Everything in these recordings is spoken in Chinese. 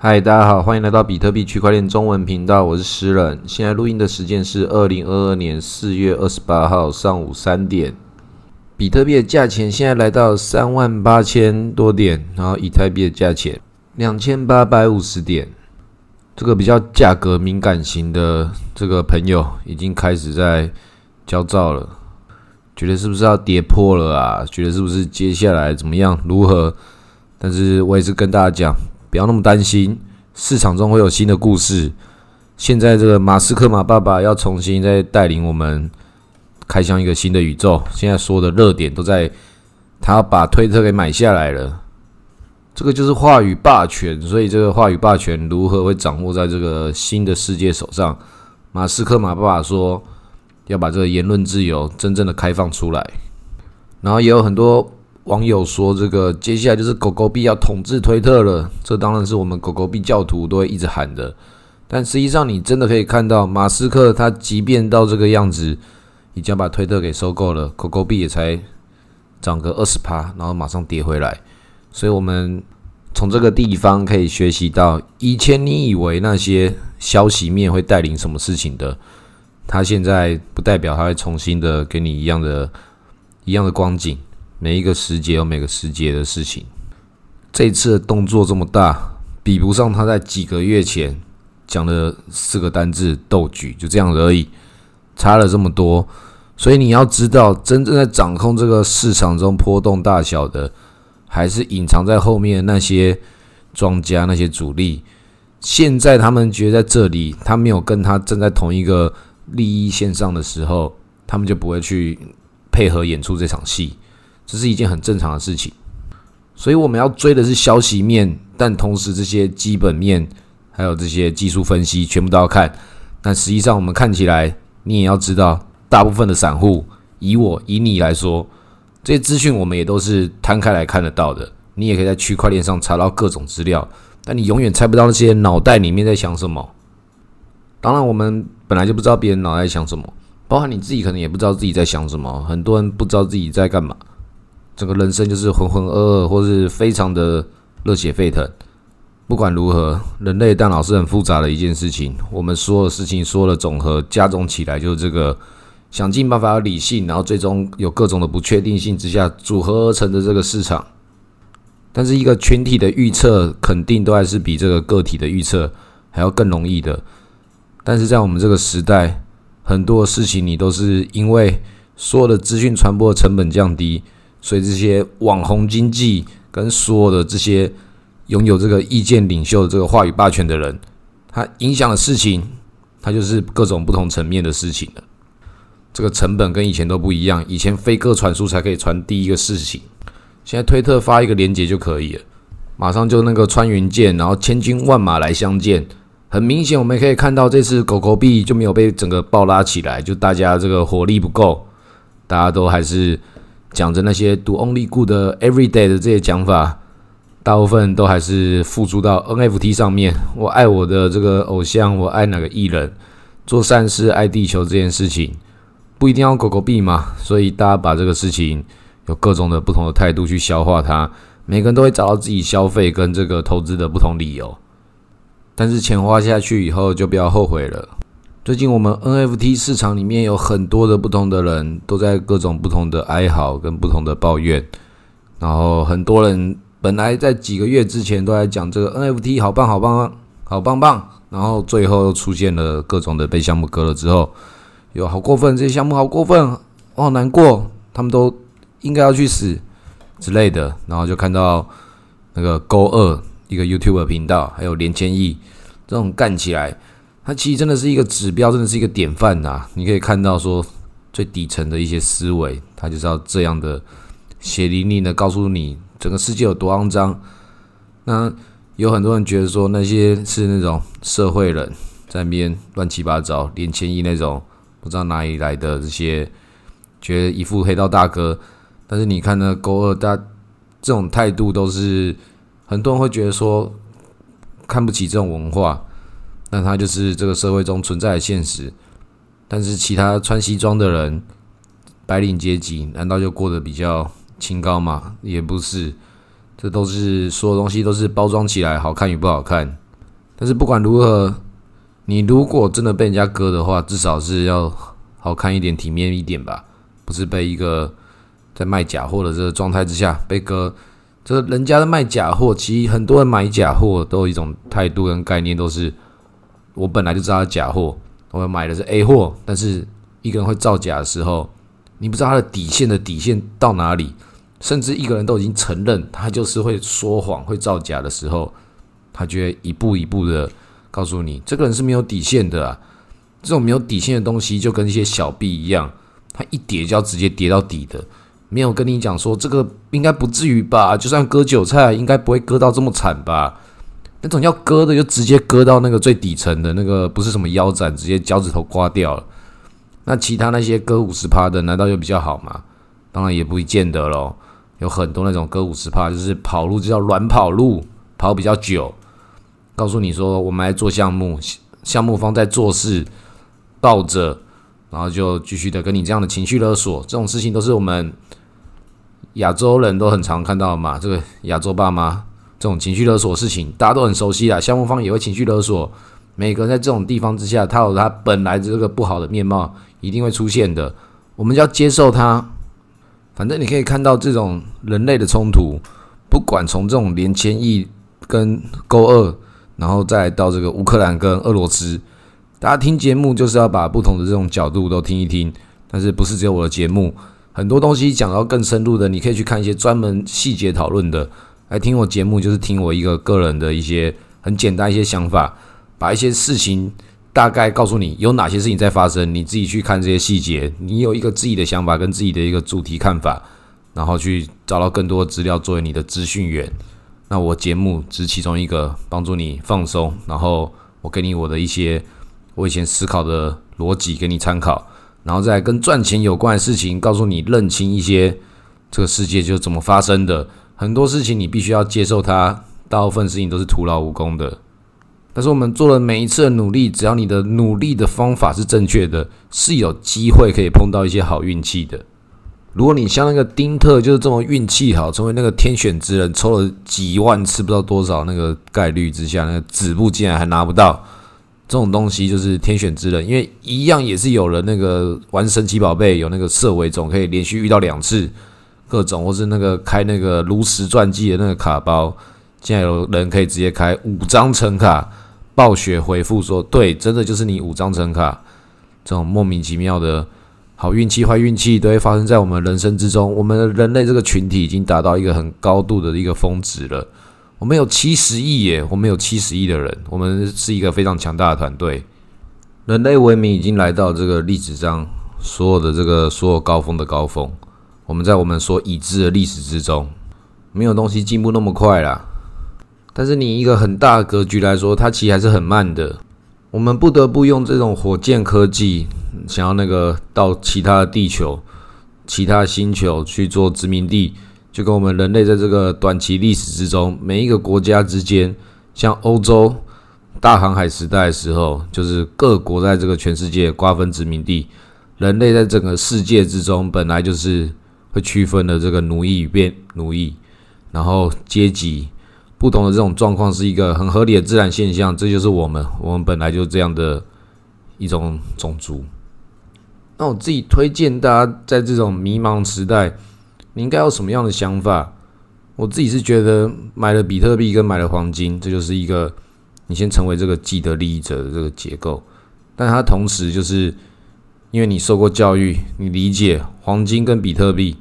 嗨，大家好，欢迎来到比特币区块链中文频道，我是诗人。现在录音的时间是二零二二年四月二十八号上午三点。比特币的价钱现在来到三万八千多点，然后以太币的价钱两千八百五十点。这个比较价格敏感型的这个朋友已经开始在焦躁了，觉得是不是要跌破了啊？觉得是不是接下来怎么样如何？但是我也是跟大家讲。不要那么担心，市场中会有新的故事。现在这个马斯克马爸爸要重新再带领我们开向一个新的宇宙。现在所有的热点都在他把推特给买下来了，这个就是话语霸权。所以这个话语霸权如何会掌握在这个新的世界手上？马斯克马爸爸说要把这个言论自由真正的开放出来，然后也有很多。网友说：“这个接下来就是狗狗币要统治推特了，这当然是我们狗狗币教徒都会一直喊的。但实际上，你真的可以看到，马斯克他即便到这个样子，已经把推特给收购了，狗狗币也才涨个二十趴，然后马上跌回来。所以，我们从这个地方可以学习到，以前你以为那些消息面会带领什么事情的，他现在不代表他会重新的给你一样的、一样的光景。”每一个时节有每个时节的事情。这次的动作这么大，比不上他在几个月前讲的四个单字“斗举”，就这样而已，差了这么多。所以你要知道，真正在掌控这个市场中波动大小的，还是隐藏在后面那些庄家、那些主力。现在他们觉得在这里，他没有跟他站在同一个利益线上的时候，他们就不会去配合演出这场戏。这是一件很正常的事情，所以我们要追的是消息面，但同时这些基本面还有这些技术分析全部都要看。但实际上，我们看起来，你也要知道，大部分的散户，以我以你来说，这些资讯我们也都是摊开来看得到的。你也可以在区块链上查到各种资料，但你永远猜不到那些脑袋里面在想什么。当然，我们本来就不知道别人脑袋想什么，包含你自己可能也不知道自己在想什么。很多人不知道自己在干嘛。整个人生就是浑浑噩噩，或是非常的热血沸腾。不管如何，人类大脑是很复杂的一件事情。我们所有事情说的总和加总起来，就是这个想尽办法要理性，然后最终有各种的不确定性之下组合而成的这个市场。但是一个群体的预测，肯定都还是比这个个体的预测还要更容易的。但是在我们这个时代，很多事情你都是因为所有的资讯传播成本降低。所以这些网红经济跟所有的这些拥有这个意见领袖、这个话语霸权的人，他影响的事情，他就是各种不同层面的事情了。这个成本跟以前都不一样，以前飞鸽传书才可以传第一个事情，现在推特发一个链接就可以了，马上就那个穿云箭，然后千军万马来相见。很明显，我们可以看到这次狗狗币就没有被整个爆拉起来，就大家这个火力不够，大家都还是。讲着那些 “do only good” “everyday” 的这些讲法，大部分都还是付诸到 NFT 上面。我爱我的这个偶像，我爱哪个艺人，做善事爱地球这件事情，不一定要狗狗币嘛。所以大家把这个事情有各种的不同的态度去消化它，每个人都会找到自己消费跟这个投资的不同理由。但是钱花下去以后，就不要后悔了。最近我们 NFT 市场里面有很多的不同的人，都在各种不同的哀嚎跟不同的抱怨。然后很多人本来在几个月之前都在讲这个 NFT 好棒好棒好棒棒，然后最后又出现了各种的被项目割了之后，有好过分，这些项目好过分，我好难过，他们都应该要去死之类的。然后就看到那个勾二一个 YouTube 频道，还有连千亿这种干起来。它其实真的是一个指标，真的是一个典范呐！你可以看到说最底层的一些思维，它就是要这样的血淋淋的告诉你整个世界有多肮脏。那有很多人觉得说那些是那种社会人在那边乱七八糟、连千亿那种不知道哪里来的这些，觉得一副黑道大哥。但是你看呢勾二大这种态度，都是很多人会觉得说看不起这种文化。那他就是这个社会中存在的现实，但是其他穿西装的人，白领阶级难道就过得比较清高吗？也不是，这都是所有东西都是包装起来，好看与不好看，但是不管如何，你如果真的被人家割的话，至少是要好看一点、体面一点吧，不是被一个在卖假货的这个状态之下被割。这人家的卖假货，其实很多人买假货都有一种态度跟概念，都是我本来就知道他假货，我买的是 A 货，但是一个人会造假的时候，你不知道他的底线的底线到哪里，甚至一个人都已经承认他就是会说谎、会造假的时候，他就会一步一步的告诉你，这个人是没有底线的。这种没有底线的东西，就跟一些小币一样，它一跌就要直接跌到底的。没有跟你讲说这个应该不至于吧？就算割韭菜，应该不会割到这么惨吧？那种要割的，就直接割到那个最底层的那个，不是什么腰斩，直接脚趾头刮掉了。那其他那些割五十趴的，难道就比较好吗？当然也不见得喽。有很多那种割五十趴，就是跑路就叫软跑路，跑比较久。告诉你说，我们来做项目，项目方在做事，抱着。然后就继续的跟你这样的情绪勒索，这种事情都是我们亚洲人都很常看到嘛。这个亚洲爸妈这种情绪勒索的事情，大家都很熟悉啊。项目方也会情绪勒索，每个人在这种地方之下，他有他本来这个不好的面貌，一定会出现的。我们要接受它。反正你可以看到这种人类的冲突，不管从这种连千亿跟勾二，然后再到这个乌克兰跟俄罗斯。大家听节目就是要把不同的这种角度都听一听，但是不是只有我的节目，很多东西讲到更深入的，你可以去看一些专门细节讨论的。来听我节目就是听我一个个人的一些很简单一些想法，把一些事情大概告诉你有哪些事情在发生，你自己去看这些细节，你有一个自己的想法跟自己的一个主题看法，然后去找到更多的资料作为你的资讯源。那我节目只是其中一个帮助你放松，然后我给你我的一些。我以前思考的逻辑给你参考，然后再跟赚钱有关的事情，告诉你认清一些这个世界就怎么发生的。很多事情你必须要接受它，大部分事情都是徒劳无功的。但是我们做了每一次的努力，只要你的努力的方法是正确的，是有机会可以碰到一些好运气的。如果你像那个丁特，就是这么运气好，成为那个天选之人，抽了几万次不知道多少那个概率之下，那个纸布竟然还拿不到。这种东西就是天选之人，因为一样也是有了那个玩神奇宝贝，有那个设为种可以连续遇到两次，各种或是那个开那个炉石传记的那个卡包，现在有人可以直接开五张橙卡，暴雪回复说对，真的就是你五张橙卡，这种莫名其妙的好运气、坏运气都会发生在我们人生之中。我们人类这个群体已经达到一个很高度的一个峰值了。我们有七十亿耶！我们有七十亿的人，我们是一个非常强大的团队。人类文明已经来到这个历史上所有的这个所有高峰的高峰。我们在我们所已知的历史之中，没有东西进步那么快啦。但是你一个很大的格局来说，它其实还是很慢的。我们不得不用这种火箭科技，想要那个到其他的地球、其他星球去做殖民地。就跟我们人类在这个短期历史之中，每一个国家之间，像欧洲大航海时代的时候，就是各国在这个全世界瓜分殖民地。人类在整个世界之中，本来就是会区分的这个奴役与变奴役，然后阶级不同的这种状况是一个很合理的自然现象。这就是我们，我们本来就这样的一种种族。那我自己推荐大家在这种迷茫时代。你应该有什么样的想法？我自己是觉得买了比特币跟买了黄金，这就是一个你先成为这个既得利益者的这个结构。但它同时就是因为你受过教育，你理解黄金跟比特币，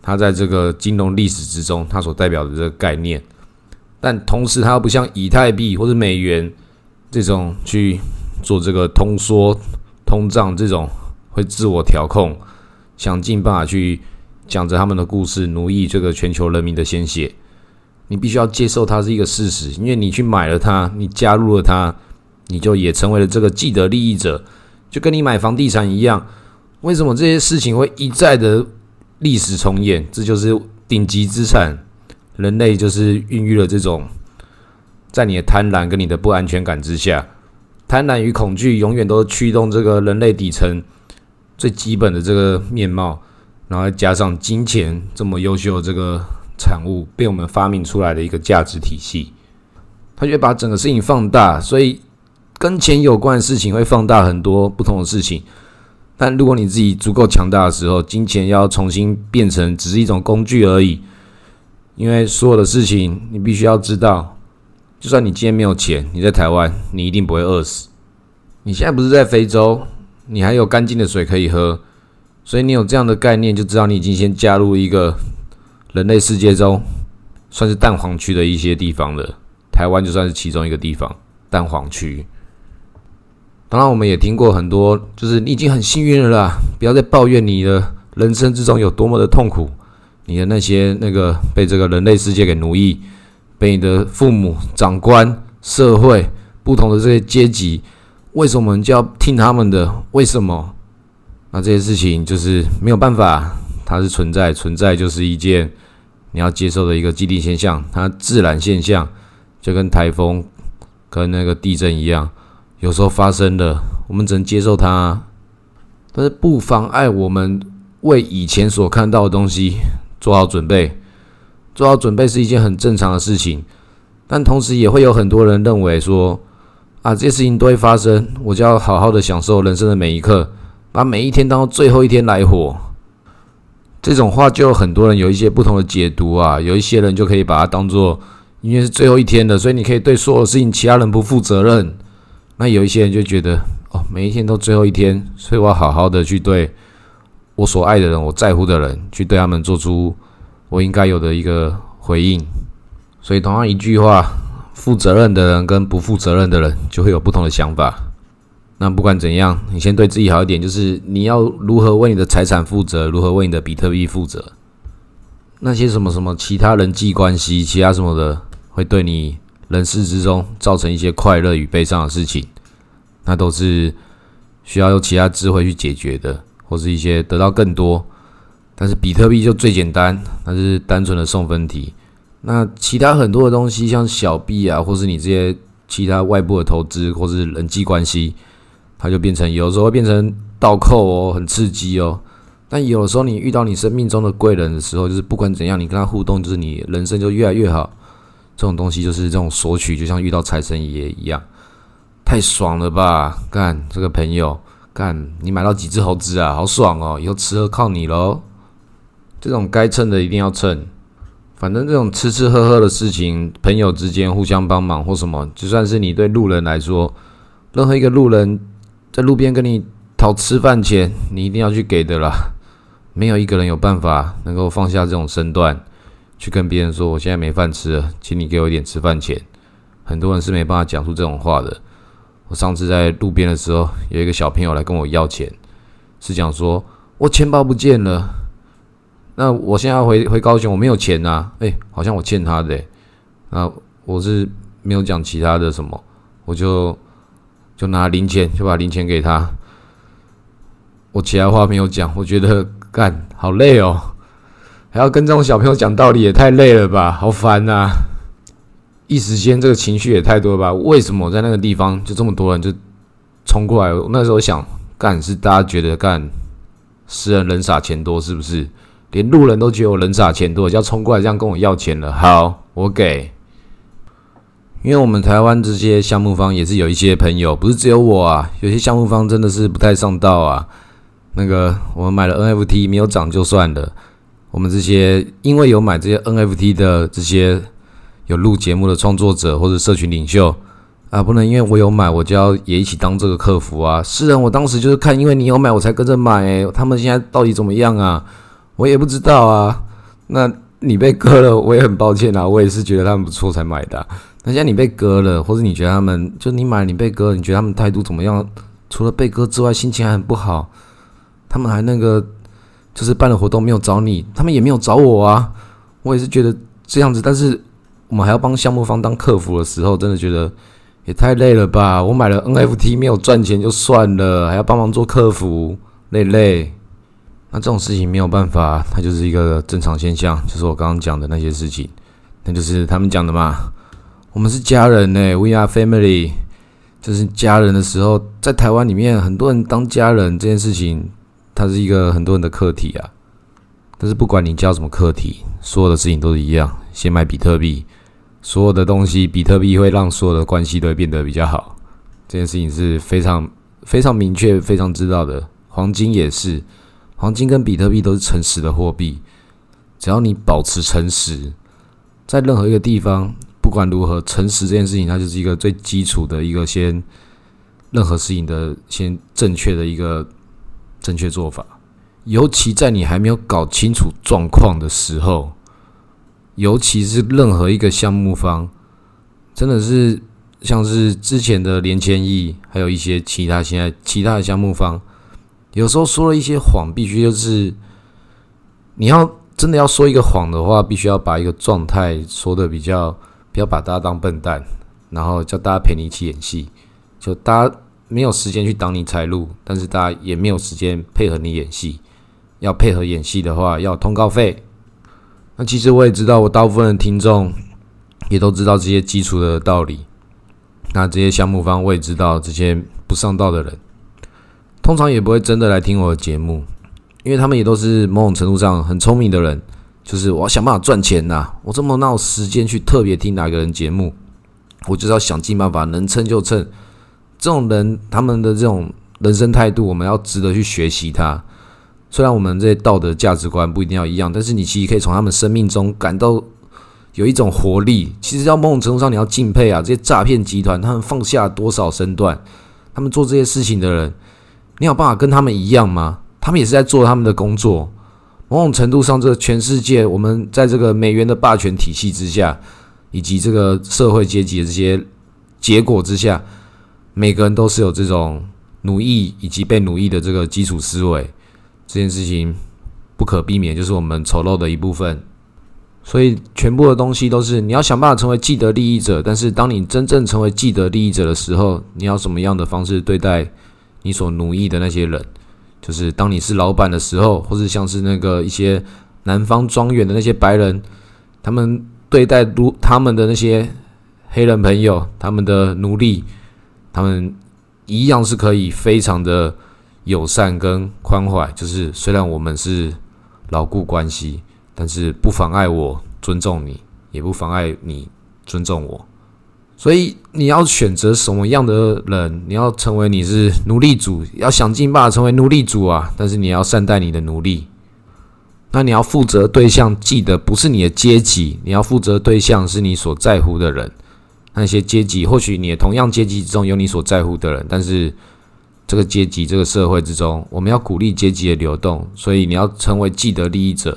它在这个金融历史之中它所代表的这个概念。但同时它又不像以太币或者美元这种去做这个通缩、通胀这种会自我调控，想尽办法去。讲着他们的故事，奴役这个全球人民的鲜血，你必须要接受它是一个事实，因为你去买了它，你加入了它，你就也成为了这个既得利益者，就跟你买房地产一样。为什么这些事情会一再的历史重演？这就是顶级资产，人类就是孕育了这种，在你的贪婪跟你的不安全感之下，贪婪与恐惧永远都驱动这个人类底层最基本的这个面貌。然后加上金钱这么优秀的这个产物，被我们发明出来的一个价值体系，他就会把整个事情放大，所以跟钱有关的事情会放大很多不同的事情。但如果你自己足够强大的时候，金钱要重新变成只是一种工具而已。因为所有的事情，你必须要知道，就算你今天没有钱，你在台湾，你一定不会饿死。你现在不是在非洲，你还有干净的水可以喝，所以你有这样的概念，就知道你已经先加入一个人类世界中算是蛋黄区的一些地方了。台湾就算是其中一个地方，蛋黄区。当然，我们也听过很多，就是你已经很幸运了啦，不要再抱怨你的人生之中有多么的痛苦。你的那些那个被这个人类世界给奴役，被你的父母、长官、社会不同的这些阶级，为什么我们就要听他们的？为什么？那这些事情就是没有办法，它是存在，存在就是一件你要接受的一个既定现象，它自然现象，就跟台风、跟那个地震一样，有时候发生的，我们只能接受它，但是不妨碍我们为以前所看到的东西。做好准备，做好准备是一件很正常的事情，但同时也会有很多人认为说，啊，这些事情都会发生，我就要好好的享受人生的每一刻，把每一天当做最后一天来活。这种话就有很多人有一些不同的解读啊，有一些人就可以把它当做，因为是最后一天的，所以你可以对所有事情其他人不负责任。那有一些人就觉得，哦，每一天都最后一天，所以我要好好的去对。我所爱的人，我在乎的人，去对他们做出我应该有的一个回应。所以，同样一句话，负责任的人跟不负责任的人就会有不同的想法。那不管怎样，你先对自己好一点，就是你要如何为你的财产负责，如何为你的比特币负责。那些什么什么其他人际关系、其他什么的，会对你人世之中造成一些快乐与悲伤的事情，那都是需要用其他智慧去解决的。或是一些得到更多，但是比特币就最简单，它是单纯的送分题。那其他很多的东西，像小币啊，或是你这些其他外部的投资，或是人际关系，它就变成有时候会变成倒扣哦，很刺激哦。但有的时候你遇到你生命中的贵人的时候，就是不管怎样，你跟他互动，就是你人生就越来越好。这种东西就是这种索取，就像遇到财神爷一样，太爽了吧？干这个朋友。干，你买到几只猴子啊？好爽哦！以后吃喝靠你喽。这种该蹭的一定要蹭。反正这种吃吃喝喝的事情，朋友之间互相帮忙或什么，就算是你对路人来说，任何一个路人在路边跟你讨吃饭钱，你一定要去给的啦。没有一个人有办法能够放下这种身段，去跟别人说我现在没饭吃了，请你给我一点吃饭钱。很多人是没办法讲出这种话的。我上次在路边的时候，有一个小朋友来跟我要钱，是讲说我钱包不见了，那我现在要回回高雄，我没有钱呐，哎，好像我欠他的，那我是没有讲其他的什么，我就就拿零钱，就把零钱给他，我其他话没有讲，我觉得干好累哦，还要跟这种小朋友讲道理，也太累了吧，好烦呐。一时间这个情绪也太多了吧？为什么我在那个地方就这么多人就冲过来？那时候想干是大家觉得干是人人傻钱多是不是？连路人都觉得我人傻钱多，就要冲过来这样跟我要钱了。好，我给。因为我们台湾这些项目方也是有一些朋友，不是只有我啊。有些项目方真的是不太上道啊。那个我们买了 NFT 没有涨就算了，我们这些因为有买这些 NFT 的这些。有录节目的创作者或者社群领袖啊，不能因为我有买，我就要也一起当这个客服啊。是啊，我当时就是看，因为你有买，我才跟着买。他们现在到底怎么样啊？我也不知道啊。那你被割了，我也很抱歉啊。我也是觉得他们不错才买的。那现在你被割了，或者你觉得他们就你买你被割，你觉得他们态度怎么样？除了被割之外，心情还很不好。他们还那个就是办了活动没有找你，他们也没有找我啊。我也是觉得这样子，但是。我们还要帮项目方当客服的时候，真的觉得也太累了吧！我买了 NFT 没有赚钱就算了，还要帮忙做客服，累累。那这种事情没有办法，它就是一个正常现象，就是我刚刚讲的那些事情，那就是他们讲的嘛。我们是家人呢，We are family。就是家人的时候，在台湾里面，很多人当家人这件事情，它是一个很多人的课题啊。但是不管你教什么课题，所有的事情都是一样，先买比特币。所有的东西，比特币会让所有的关系都会变得比较好。这件事情是非常非常明确、非常知道的。黄金也是，黄金跟比特币都是诚实的货币。只要你保持诚实，在任何一个地方，不管如何，诚实这件事情，它就是一个最基础的一个先，任何事情的先正确的一个正确做法。尤其在你还没有搞清楚状况的时候，尤其是任何一个项目方，真的是像是之前的连千亿，还有一些其他现在其他的项目方，有时候说了一些谎，必须就是你要真的要说一个谎的话，必须要把一个状态说的比较，不要把大家当笨蛋，然后叫大家陪你一起演戏，就大家没有时间去挡你财路，但是大家也没有时间配合你演戏。要配合演戏的话，要通告费。那其实我也知道，我大部分的听众也都知道这些基础的道理。那这些项目方我也知道，这些不上道的人，通常也不会真的来听我的节目，因为他们也都是某种程度上很聪明的人。就是我要想办法赚钱呐，我这么闹时间去特别听哪个人节目，我就是要想尽办法，能蹭就蹭。这种人，他们的这种人生态度，我们要值得去学习他。虽然我们这些道德价值观不一定要一样，但是你其实可以从他们生命中感到有一种活力。其实，要某种程度上，你要敬佩啊，这些诈骗集团他们放下多少身段，他们做这些事情的人，你有办法跟他们一样吗？他们也是在做他们的工作。某种程度上，这个全世界，我们在这个美元的霸权体系之下，以及这个社会阶级的这些结果之下，每个人都是有这种奴役以及被奴役的这个基础思维。这件事情不可避免，就是我们丑陋的一部分。所以，全部的东西都是你要想办法成为既得利益者。但是，当你真正成为既得利益者的时候，你要什么样的方式对待你所奴役的那些人？就是当你是老板的时候，或者像是那个一些南方庄园的那些白人，他们对待如他们的那些黑人朋友，他们的奴隶，他们一样是可以非常的。友善跟宽怀，就是虽然我们是牢固关系，但是不妨碍我尊重你，也不妨碍你尊重我。所以你要选择什么样的人？你要成为你是奴隶主，要想尽办法成为奴隶主啊！但是你要善待你的奴隶。那你要负责对象，记得不是你的阶级，你要负责对象是你所在乎的人。那些阶级，或许你也同样阶级之中有你所在乎的人，但是。这个阶级，这个社会之中，我们要鼓励阶级的流动，所以你要成为既得利益者，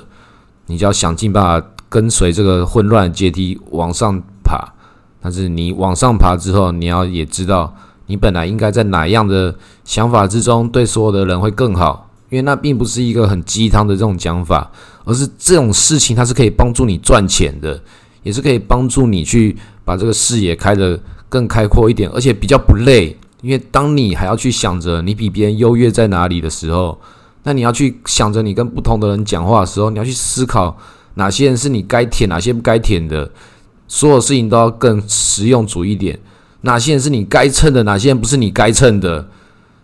你就要想尽办法跟随这个混乱的阶梯往上爬。但是你往上爬之后，你要也知道，你本来应该在哪样的想法之中，对所有的人会更好。因为那并不是一个很鸡汤的这种讲法，而是这种事情它是可以帮助你赚钱的，也是可以帮助你去把这个视野开得更开阔一点，而且比较不累。因为当你还要去想着你比别人优越在哪里的时候，那你要去想着你跟不同的人讲话的时候，你要去思考哪些人是你该舔，哪些不该舔的，所有事情都要更实用主义点。哪些人是你该蹭的，哪些人不是你该蹭的。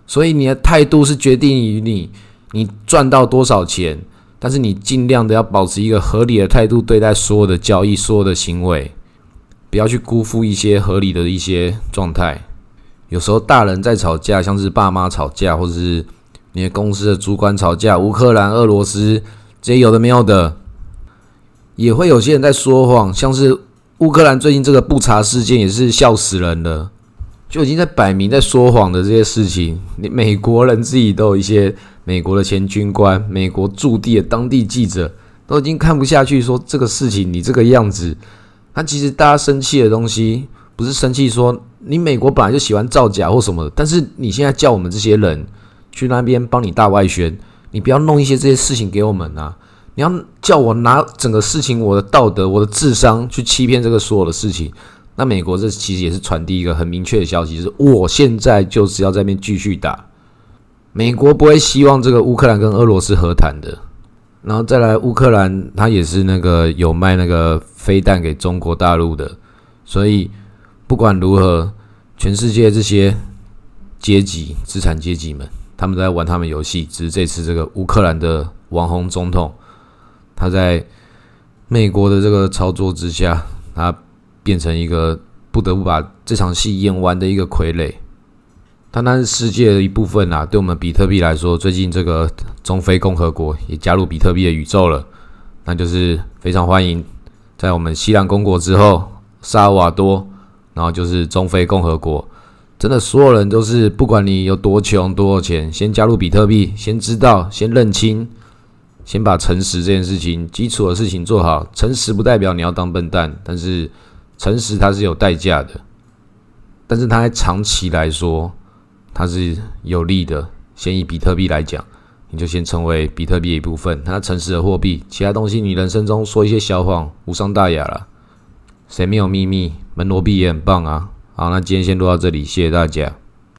所以你的态度是决定于你你赚到多少钱，但是你尽量的要保持一个合理的态度对待所有的交易、所有的行为，不要去辜负一些合理的一些状态。有时候大人在吵架，像是爸妈吵架，或者是你的公司的主管吵架，乌克兰、俄罗斯这些有的没有的，也会有些人在说谎，像是乌克兰最近这个不查事件也是笑死人了，就已经在摆明在说谎的这些事情，你美国人自己都有一些美国的前军官、美国驻地的当地记者都已经看不下去，说这个事情你这个样子，他其实大家生气的东西不是生气说。你美国本来就喜欢造假或什么的，但是你现在叫我们这些人去那边帮你大外宣，你不要弄一些这些事情给我们啊！你要叫我拿整个事情、我的道德、我的智商去欺骗这个所有的事情，那美国这其实也是传递一个很明确的消息，是我现在就是要在那边继续打。美国不会希望这个乌克兰跟俄罗斯和谈的，然后再来乌克兰，他也是那个有卖那个飞弹给中国大陆的，所以。不管如何，全世界这些阶级、资产阶级们，他们都在玩他们游戏。只是这次这个乌克兰的网红总统，他在美国的这个操作之下，他变成一个不得不把这场戏演完的一个傀儡。但那是世界的一部分啊，对我们比特币来说，最近这个中非共和国也加入比特币的宇宙了，那就是非常欢迎。在我们西兰公国之后，萨尔瓦多，然后就是中非共和国，真的所有人都是，不管你有多穷多少钱，先加入比特币，先知道，先认清，先把诚实这件事情基础的事情做好。诚实不代表你要当笨蛋，但是诚实它是有代价的，但是它在长期来说。它是有利的。先以比特币来讲，你就先成为比特币一部分，它诚实的货币。其他东西，你人生中说一些小谎，无伤大雅了。谁没有秘密？门罗币也很棒啊。好，那今天先录到这里，谢谢大家。